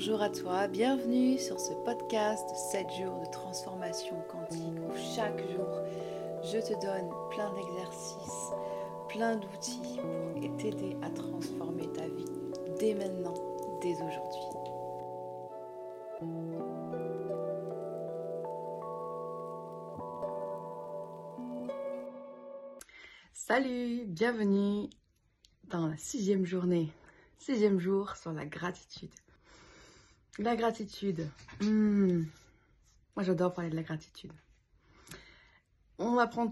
bonjour à toi, bienvenue sur ce podcast 7 jours de transformation quantique où chaque jour je te donne plein d'exercices, plein d'outils pour t'aider à transformer ta vie dès maintenant, dès aujourd'hui. Salut, bienvenue dans la sixième journée, sixième jour sur la gratitude. La gratitude. Hmm. Moi, j'adore parler de la gratitude. On apprend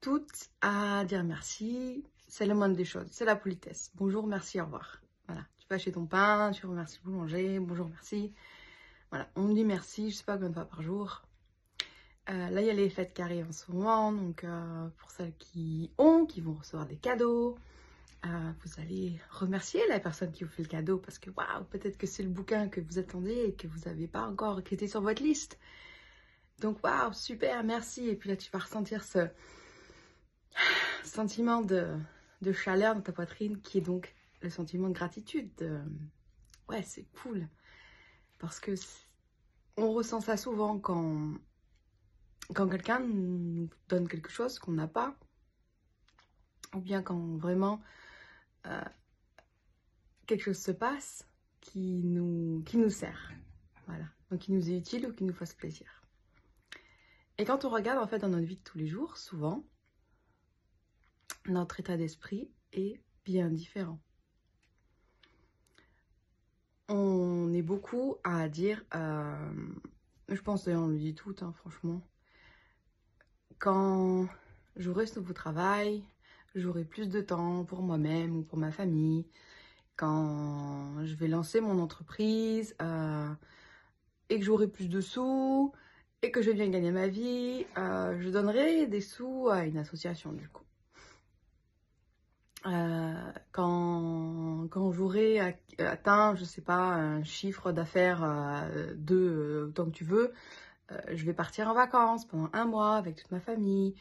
toutes à dire merci. C'est le moindre des choses. C'est la politesse. Bonjour, merci, au revoir. Voilà. Tu vas chez ton pain, tu remercies le boulanger. Bonjour, merci. Voilà. On me dit merci, je sais pas combien de fois par jour. Euh, là, il y a les fêtes qui arrivent en ce moment. Donc, euh, pour celles qui ont, qui vont recevoir des cadeaux, euh, vous allez remercier la personne qui vous fait le cadeau parce que waouh, peut-être que c'est le bouquin que vous attendez et que vous n'avez pas encore, qui était sur votre liste. Donc waouh, super, merci. Et puis là, tu vas ressentir ce sentiment de, chaleur dans ta poitrine qui est donc le sentiment de gratitude. Ouais, c'est cool. Parce que on ressent ça souvent quand, quand quelqu'un nous donne quelque chose qu'on n'a pas. Ou bien quand vraiment euh, quelque chose se passe qui nous, qui nous sert. Voilà. Donc qui nous est utile ou qui nous fasse plaisir. Et quand on regarde en fait dans notre vie de tous les jours, souvent, notre état d'esprit est bien différent. On est beaucoup à dire, euh, je pense d'ailleurs on le dit tout, hein, franchement, quand j'aurai ce nouveau travail, j'aurai plus de temps pour moi-même ou pour ma famille, quand je vais lancer mon entreprise euh, et que j'aurai plus de sous et que je vais bien gagner ma vie, euh, je donnerai des sous à une association du coup. Euh, quand, quand j'aurai atteint, je sais pas, un chiffre d'affaires de tant que tu veux, je vais partir en vacances pendant un mois avec toute ma famille.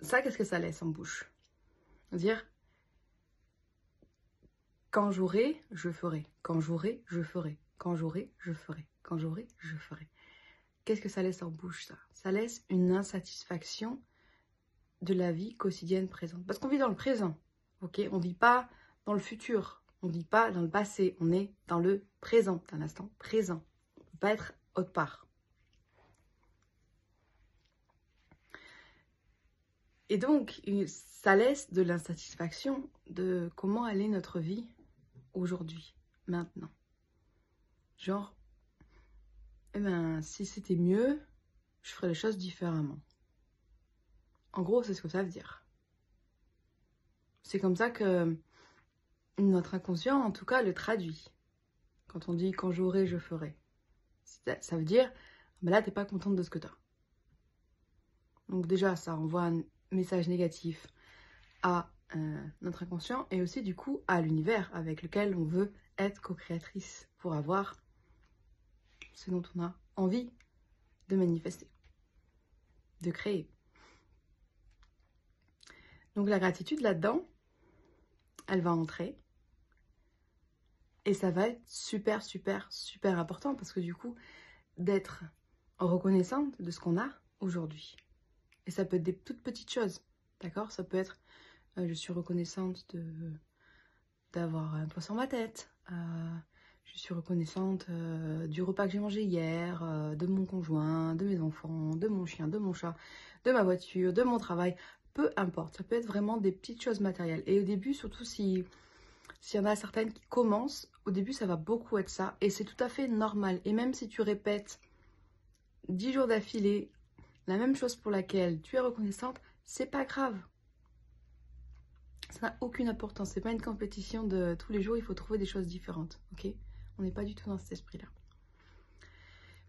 Ça, qu'est-ce que ça laisse en bouche? Dire quand j'aurai, je ferai. Quand j'aurai, je ferai. Quand j'aurai, je ferai. Quand j'aurai, je ferai. Qu'est-ce que ça laisse en bouche, ça? Ça laisse une insatisfaction de la vie quotidienne présente. Parce qu'on vit dans le présent, ok? On ne vit pas dans le futur, on ne vit pas dans le passé, on est dans le présent, un instant présent. On ne peut pas être autre part. Et donc, ça laisse de l'insatisfaction de comment est notre vie aujourd'hui, maintenant. Genre, eh ben, si c'était mieux, je ferais les choses différemment. En gros, c'est ce que ça veut dire. C'est comme ça que notre inconscient, en tout cas, le traduit. Quand on dit quand j'aurai, je ferai. Ça veut dire, ben là, t'es pas contente de ce que t'as. Donc déjà, ça envoie un message négatif à euh, notre inconscient et aussi du coup à l'univers avec lequel on veut être co-créatrice pour avoir ce dont on a envie de manifester, de créer. Donc la gratitude là-dedans, elle va entrer et ça va être super, super, super important parce que du coup, d'être reconnaissante de ce qu'on a aujourd'hui. Et ça peut être des toutes petites choses, d'accord? Ça peut être, euh, je suis reconnaissante d'avoir un toit sur ma tête. Euh, je suis reconnaissante euh, du repas que j'ai mangé hier, de mon conjoint, de mes enfants, de mon chien, de mon chat, de ma voiture, de mon travail. Peu importe, ça peut être vraiment des petites choses matérielles. Et au début, surtout si s'il y en a certaines qui commencent, au début ça va beaucoup être ça. Et c'est tout à fait normal. Et même si tu répètes 10 jours d'affilée la même chose pour laquelle tu es reconnaissante, c'est pas grave. Ça n'a aucune importance. C'est pas une compétition de tous les jours, il faut trouver des choses différentes. Ok? On n'est pas du tout dans cet esprit-là.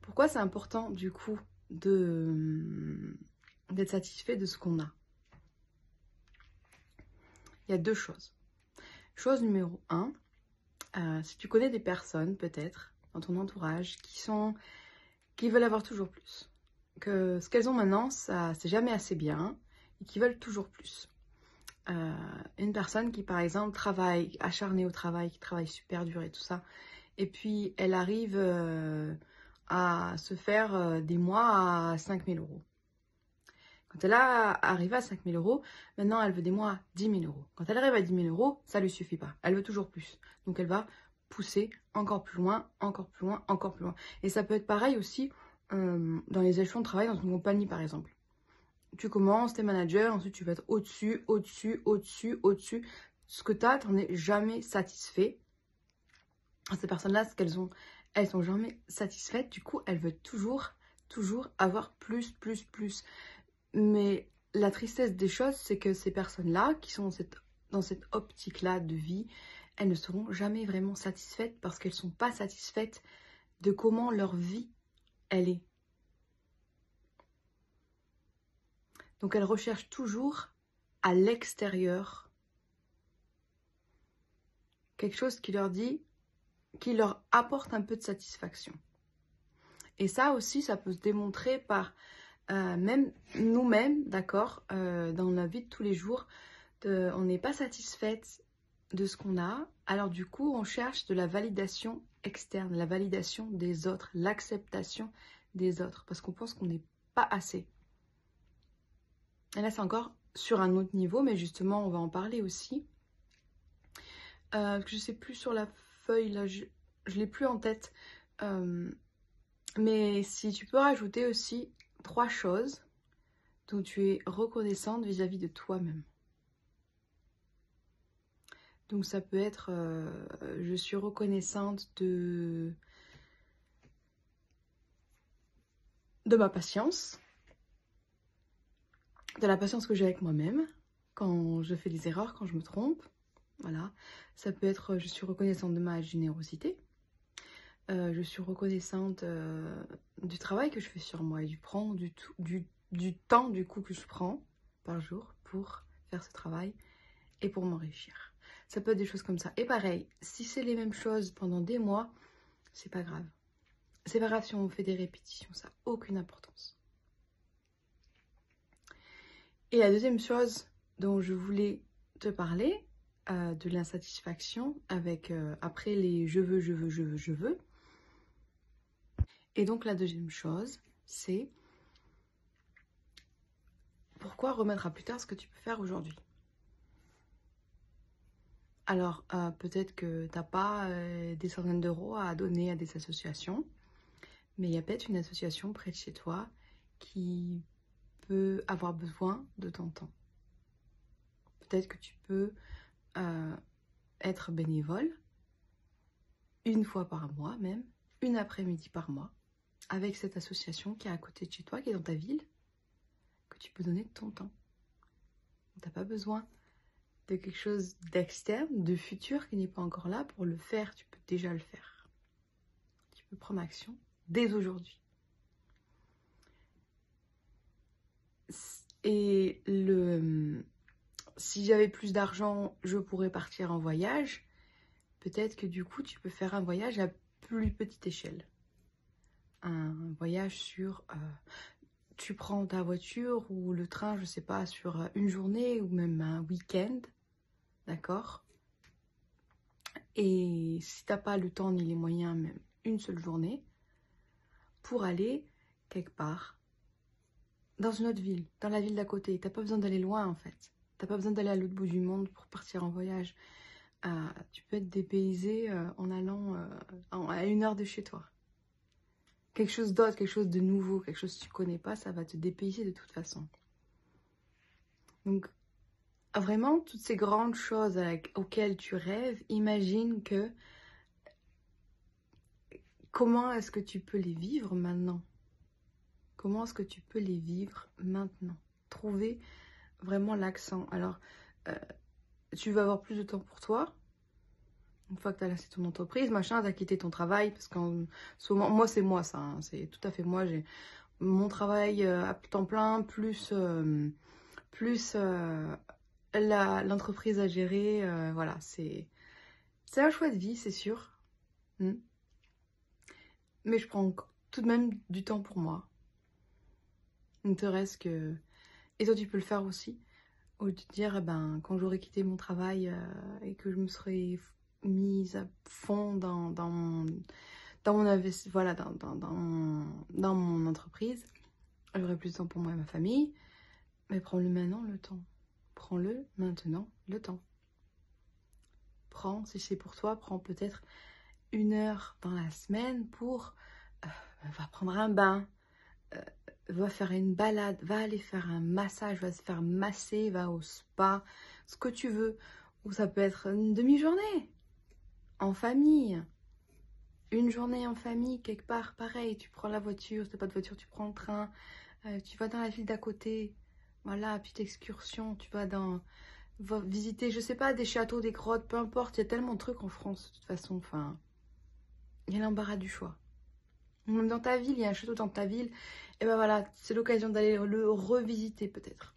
Pourquoi c'est important du coup de d'être satisfait de ce qu'on a? Il y a deux choses. Chose numéro un, euh, si tu connais des personnes peut-être dans ton entourage qui sont qui veulent avoir toujours plus ce qu'elles ont maintenant, ça c'est jamais assez bien et qu'ils veulent toujours plus. euh, une personne qui, par exemple, travaille acharnée au travail, qui travaille super dur et tout ça, et puis elle arrive euh, à se faire euh, des mois à 5000 euros. Quand elle a arrivé à 5000 euros, maintenant elle veut des mois à 10 000 euros. Quand elle arrive à 10 000 euros, ça lui suffit pas. Elle veut toujours plus. Donc elle va pousser encore plus loin, encore plus loin, encore plus loin. Et ça peut être pareil aussi dans les échelons de travail dans une compagnie par exemple tu commences, t'es manager, ensuite tu vas être au-dessus, au-dessus, au-dessus, au-dessus. Ce que tu as, t'en es jamais satisfait. Ces personnes-là, ce qu'elles ont, elles sont jamais satisfaites. Du coup, elles veulent toujours, toujours avoir plus, plus, plus. Mais la tristesse des choses, c'est que ces personnes-là, qui sont dans cette, dans cette optique-là de vie, elles ne seront jamais vraiment satisfaites parce qu'elles ne sont pas satisfaites de comment leur vie, elle est. Donc elles recherchent toujours à l'extérieur quelque chose qui leur dit, qui leur apporte un peu de satisfaction. Et ça aussi, ça peut se démontrer par euh, même nous-mêmes, d'accord, euh, dans la vie de tous les jours, on n'est pas satisfaite de ce qu'on a, alors du coup, on cherche de la validation externe, la validation des autres, l'acceptation des autres, parce qu'on pense qu'on n'est pas assez. Et là, c'est encore sur un autre niveau, mais justement, on va en parler aussi. Euh, je ne sais plus sur la feuille, là, je ne l'ai plus en tête. Euh, mais si tu peux rajouter aussi trois choses dont tu es reconnaissante vis-à-vis de toi-même. Donc ça peut être, euh, je suis reconnaissante de, de ma patience, de la patience que j'ai avec moi-même, quand je fais des erreurs, quand je me trompe. Voilà. Ça peut être, je suis reconnaissante de ma générosité. Euh, je suis reconnaissante euh, du travail que je fais sur moi et du, du, du temps du coup que je prends par jour pour faire ce travail et pour m'enrichir. Ça peut être des choses comme ça. Et pareil, si c'est les mêmes choses pendant des mois, c'est pas grave. C'est pas grave si on fait des répétitions, ça n'a aucune importance. Et la deuxième chose dont je voulais te parler, euh, de l'insatisfaction avec euh, après les je veux, je veux, je veux, je veux. Et donc la deuxième chose, c'est pourquoi remettre à plus tard ce que tu peux faire aujourd'hui Alors, euh, peut-être que tu n'as pas des centaines d'euros à donner à des associations, mais il y a peut-être une association près de chez toi qui avoir besoin de ton temps. Peut-être que tu peux euh, être bénévole une fois par mois même, une après-midi par mois, avec cette association qui est à côté de chez toi, qui est dans ta ville, que tu peux donner de ton temps. Tu n'as pas besoin de quelque chose d'externe, de futur qui n'est pas encore là pour le faire. Tu peux déjà le faire. Tu peux prendre action dès aujourd'hui. Et le, si j'avais plus d'argent, je pourrais partir en voyage. Peut-être que du coup, tu peux faire un voyage à plus petite échelle. Un voyage sur... Euh, tu prends ta voiture ou le train, je sais pas, sur une journée ou même un week-end. D'accord Et si t'as pas le temps ni les moyens, même une seule journée, pour aller quelque part dans une autre ville, dans la ville d'à côté. T'as pas besoin d'aller loin en fait. T'as pas besoin d'aller à l'autre bout du monde pour partir en voyage. Euh, tu peux être dépaysé euh, en allant euh, à une heure de chez toi. Quelque chose d'autre, quelque chose de nouveau, quelque chose que tu connais pas, ça va te dépayser de toute façon. Donc, vraiment, toutes ces grandes choses auxquelles tu rêves, imagine que comment est-ce que tu peux les vivre maintenant? Comment est-ce que tu peux les vivre maintenant? Trouver vraiment l'accent. Alors, euh, tu vas avoir plus de temps pour toi? Une fois que tu as lancé ton entreprise, machin, tu as quitté ton travail. Parce que souvent, moi, c'est moi ça. Hein, c'est tout à fait moi. J'ai mon travail euh, à temps plein, plus, euh, plus l'entreprise à gérer. voilà, c'est un choix de vie, c'est sûr. Hmm. Mais je prends tout de même du temps pour moi. Ne te reste que... Et toi, tu peux le faire aussi. Au lieu de dire, eh ben, quand j'aurais quitté mon travail euh, et que je me serais mise à fond dans, dans mon, voilà, dans, dans, dans, dans mon entreprise, j'aurais plus de temps pour moi et ma famille. Mais prends-le maintenant, le temps. Prends-le maintenant, le temps. Prends, si c'est pour toi, prends peut-être une heure dans la semaine pour... Euh, va prendre un bain, euh, va faire une balade, va aller faire un massage, va se faire masser, va au spa, ce que tu veux. Ou ça peut être une demi-journée en famille. Une journée en famille, quelque part, pareil, tu prends la voiture, si t'as pas de voiture, tu prends le train, euh, tu vas dans la ville d'à côté, voilà, petite excursion, tu vas dans visiter, je sais pas, des châteaux, des grottes, peu importe, il y a tellement de trucs en France, de toute façon, enfin, il y a l'embarras du choix. Même dans ta ville, il y a un château dans ta ville, et ben voilà, c'est l'occasion d'aller le revisiter peut-être.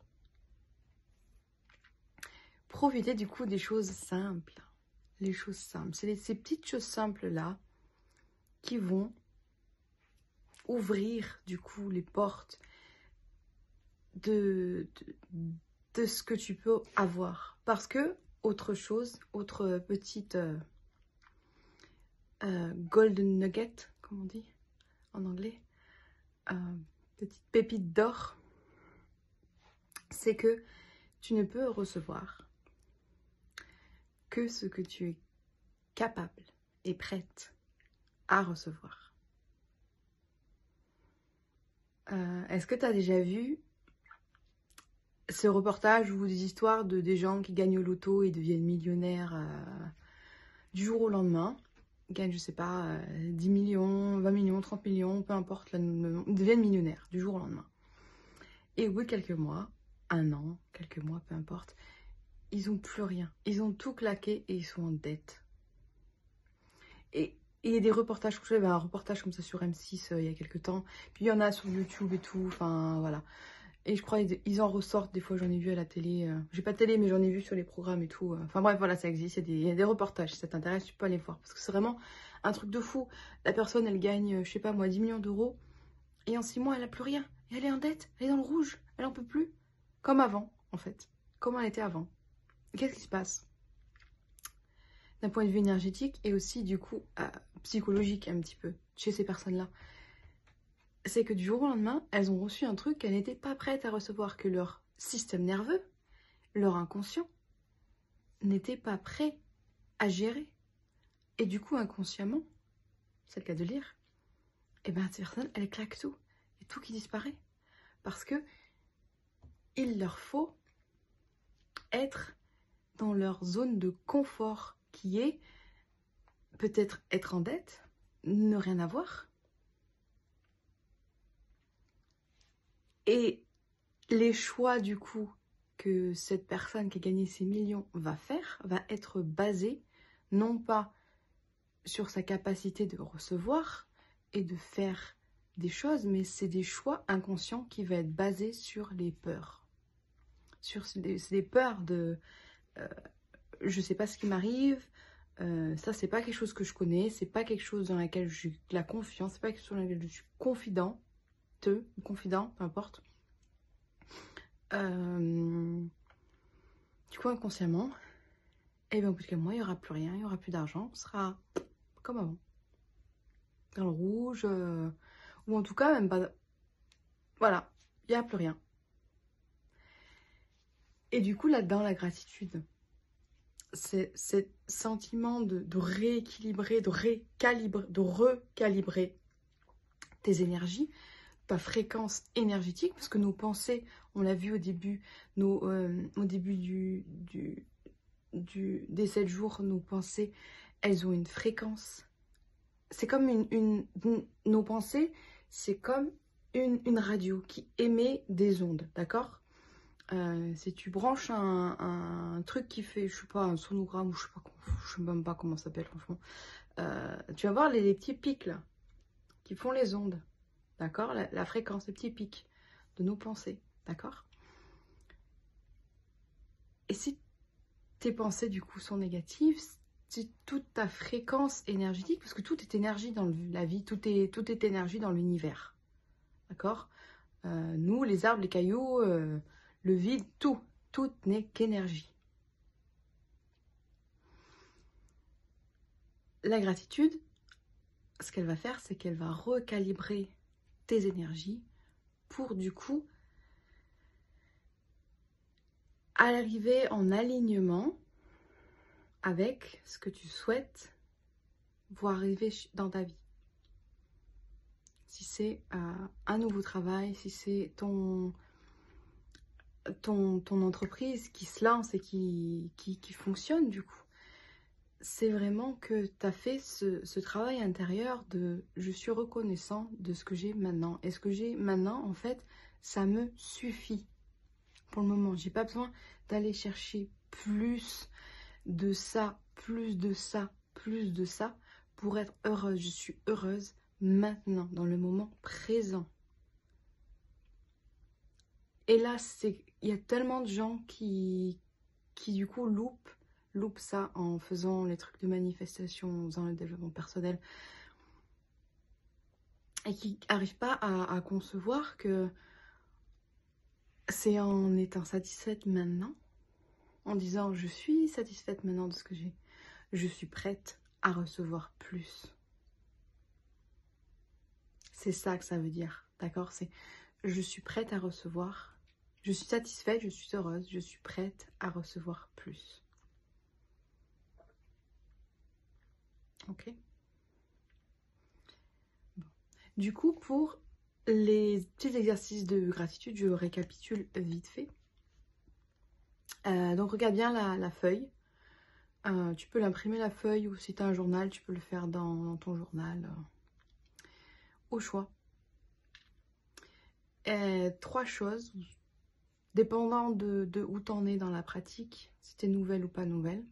Profitez du coup des choses simples, les choses simples, c'est ces petites choses simples-là qui vont ouvrir du coup les portes de, ce que tu peux avoir. Parce que, autre chose, autre petite euh, euh, golden nugget, comme on dit en anglais, euh, petite pépite d'or, c'est que tu ne peux recevoir que ce que tu es capable et prête à recevoir. Est-ce que tu as déjà vu ce reportage ou des histoires de des gens qui gagnent au loto et deviennent millionnaires euh, du jour au lendemain. Gagnent, je sais pas, 10 euh, millions, 20 millions, 30 millions, peu importe, deviennent millionnaires du jour au lendemain. Et au bout de quelques mois, un an, quelques mois, peu importe, ils ont plus rien. Ils ont tout claqué et ils sont en dette. Et il y a des reportages, je un reportage comme ça sur M6 euh, il y a quelques temps. Puis il y en a sur YouTube et tout, enfin voilà. Et je crois qu'ils en ressortent, des fois j'en ai vu à la télé. Euh, j'ai pas de télé, mais j'en ai vu sur les programmes et tout. Euh. Enfin bref, voilà, ça existe. Il y, a des, reportages. Si ça t'intéresse, tu peux aller voir. Parce que c'est vraiment un truc de fou. La personne, elle gagne, euh, je sais pas moi, 10 millions d'euros. Et en 6 mois, elle a plus rien. Et elle est en dette. Elle est dans le rouge. Elle en peut plus. Comme avant, en fait. Comme elle était avant. Qu'est-ce qui se passe? D'un point de vue énergétique et aussi, du coup, psychologique un petit peu, chez ces personnes-là c'est que du jour au lendemain, elles ont reçu un truc qu'elles n'étaient pas prêtes à recevoir, que leur système nerveux, leur inconscient, n'était pas prêt à gérer. Et du coup, inconsciemment, c'est le cas de lire, et eh bien ces personnes, elles claquent tout. Et tout qui disparaît. Parce que il leur faut être dans leur zone de confort qui est peut-être être en dette, ne rien avoir, Et les choix du coup que cette personne qui a gagné ces millions va faire va être basé non pas sur sa capacité de recevoir et de faire des choses, mais c'est des choix inconscients qui vont être basés sur les peurs. Sur des, peurs de euh, je sais pas ce qui m'arrive, euh, ça c'est pas quelque chose que je connais, c'est pas quelque chose dans laquelle j'ai la confiance, c'est pas quelque chose dans laquelle je suis confident, confident, peu importe. Euh, du coup, inconsciemment, et eh bien au bout de quelques il n'y aura plus rien, il n'y aura plus d'argent, on sera comme avant. Dans le rouge, euh, ou en tout cas, même pas. Voilà, il n'y a plus rien. Et du coup, là-dedans, la gratitude, c'est ce sentiment de, de, rééquilibrer, de récalibrer, de recalibrer tes énergies, fréquence énergétique, parce que nos pensées, on l'a vu au début, euh, au début du, des 7 jours, nos pensées, elles ont une fréquence. C'est comme une, Nos pensées, c'est comme une, une, radio qui émet des ondes, d'accord? Euh, Si tu branches un, truc qui fait, je sais pas, un sonogramme, ou je sais pas, sais même pas comment ça s'appelle, franchement, euh, tu vas voir les, les petits pics là, qui font les ondes. D'accord? La, fréquence, le petit pic de nos pensées. D'accord? Et si tes pensées, du coup, sont négatives, si toute ta fréquence énergétique, parce que tout est énergie dans la vie, tout est, tout est énergie dans l'univers. D'accord? Euh, Nous, les arbres, les cailloux, euh, le vide, tout. tout n'est qu'énergie. La gratitude, ce qu'elle va faire, c'est qu'elle va recalibrer énergies pour du coup arriver en alignement avec ce que tu souhaites voir arriver dans ta vie. Si c'est euh, un nouveau travail, si c'est ton, ton, ton, entreprise qui se lance et qui, qui fonctionne du coup, c'est vraiment que tu as fait ce, travail intérieur de je suis reconnaissant de ce que j'ai maintenant. Et ce que j'ai maintenant, en fait, ça me suffit pour le moment. J'ai pas besoin d'aller chercher plus de ça, plus de ça, plus de ça pour être heureuse. Je suis heureuse maintenant, dans le moment présent. Et là, il y a tellement de gens qui, qui du coup loupent, loupent ça en faisant les trucs de manifestation, en faisant le développement personnel. Et qui n'arrivent pas à concevoir que c'est en étant satisfaite maintenant, en disant je suis satisfaite maintenant de ce que j'ai, je suis prête à recevoir plus. C'est ça que ça veut dire, d'accord? C'est je suis prête à recevoir, je suis satisfaite, je suis heureuse, je suis prête à recevoir plus. Ok Du coup, pour les petits exercices de gratitude, je récapitule vite fait. Euh, donc regarde bien la, feuille. Euh, tu peux l'imprimer la feuille ou si tu as un journal, tu peux le faire dans, ton journal. Euh, au choix. Trois choses, dépendant de, de où en es dans la pratique, si tu es nouvelle ou pas nouvelle.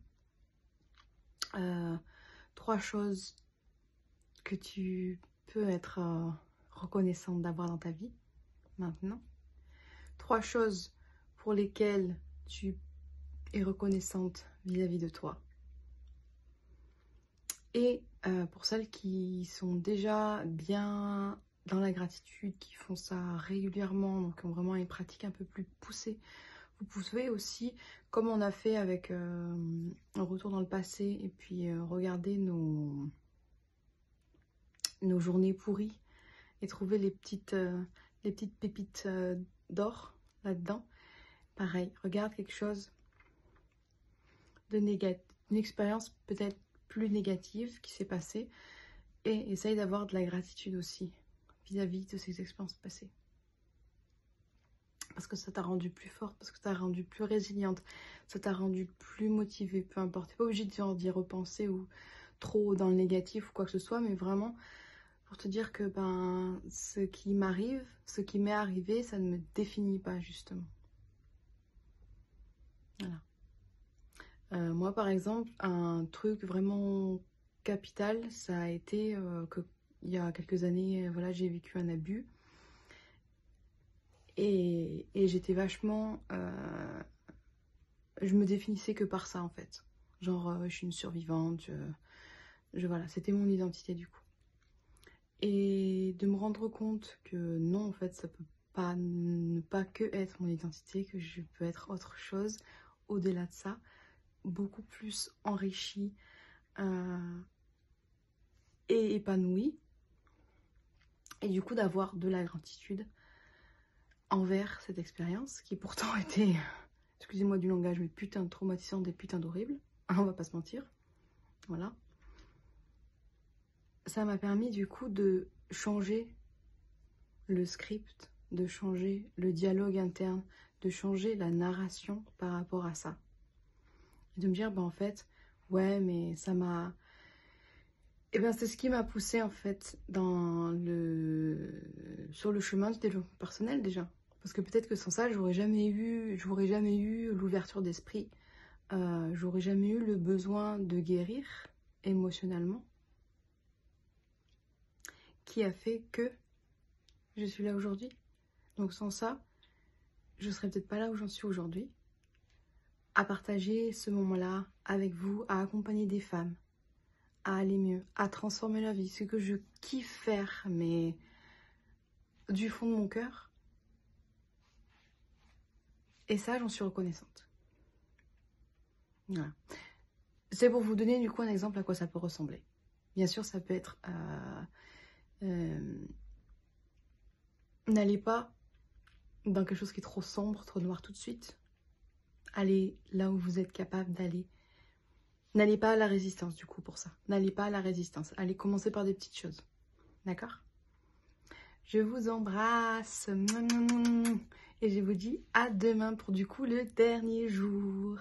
Trois choses que tu peux être reconnaissante d'avoir dans ta vie maintenant. Trois choses pour lesquelles tu es reconnaissante vis-à-vis de toi. Et euh, pour celles qui sont déjà bien dans la gratitude, qui font ça régulièrement, donc qui ont vraiment une pratique un peu plus poussée, vous pouvez aussi, comme on a fait avec euh, un retour dans le passé, et puis euh, regarder nos, nos journées pourries et trouver les petites, euh, les petites pépites d'or là-dedans. Pareil, regarde quelque chose de négatif, une expérience peut-être plus négative qui s'est passée et essaye d'avoir de la gratitude aussi vis-à-vis de ces expériences passées. Parce que ça t'a rendu plus forte, parce que ça t'a rendu plus résiliente, ça t'a rendu plus motivée, peu importe. Pas obligé d'y repenser ou trop dans le négatif ou quoi que ce soit, mais vraiment pour te dire que ben, ce qui m'arrive, ce qui m'est arrivé, ça ne me définit pas justement. Voilà. Euh, moi, par exemple, un truc vraiment capital, ça a été euh, que il y a quelques années, voilà, j'ai vécu un abus. Et, j'étais vachement... Euh, je me définissais que par ça, en fait. Genre, je suis une survivante. je voilà, c'était mon identité, du coup. Et de me rendre compte que non, en fait, ça peut pas ne pas que être mon identité, que je peux être autre chose au-delà de ça, beaucoup plus enrichie euh, et épanouie. Et du coup, d'avoir de la gratitude envers cette expérience qui pourtant était, excusez-moi du langage, mais putain de traumatisante et putain d'horrible. On va pas se mentir. Voilà ça m'a permis du coup de changer le script, de changer le dialogue interne, de changer la narration par rapport à ça. Et de me dire, bah en fait, ouais, mais ça m'a... Eh bien c'est ce qui m'a poussé en fait dans le... sur le chemin du développement personnel déjà. Parce que peut-être que sans ça, j'aurais jamais eu, j'aurais jamais eu l'ouverture d'esprit, euh, j'aurais jamais eu le besoin de guérir émotionnellement qui a fait que je suis là aujourd'hui. Donc sans ça, je serais peut-être pas là où j'en suis aujourd'hui. À partager ce moment-là avec vous, à accompagner des femmes, à aller mieux, à transformer leur vie. Ce que je kiffe faire, mais du fond de mon cœur. Et ça, j'en suis reconnaissante. Voilà. C'est pour vous donner du coup un exemple à quoi ça peut ressembler. Bien sûr, ça peut être... Euh, euh, n'allez pas dans quelque chose qui est trop sombre, trop noir tout de suite. Allez là où vous êtes capable d'aller. N'allez pas à la résistance du coup pour ça. N'allez pas à la résistance. Allez commencer par des petites choses. D'accord? Je vous embrasse. Et je vous dis à demain pour du coup le dernier jour.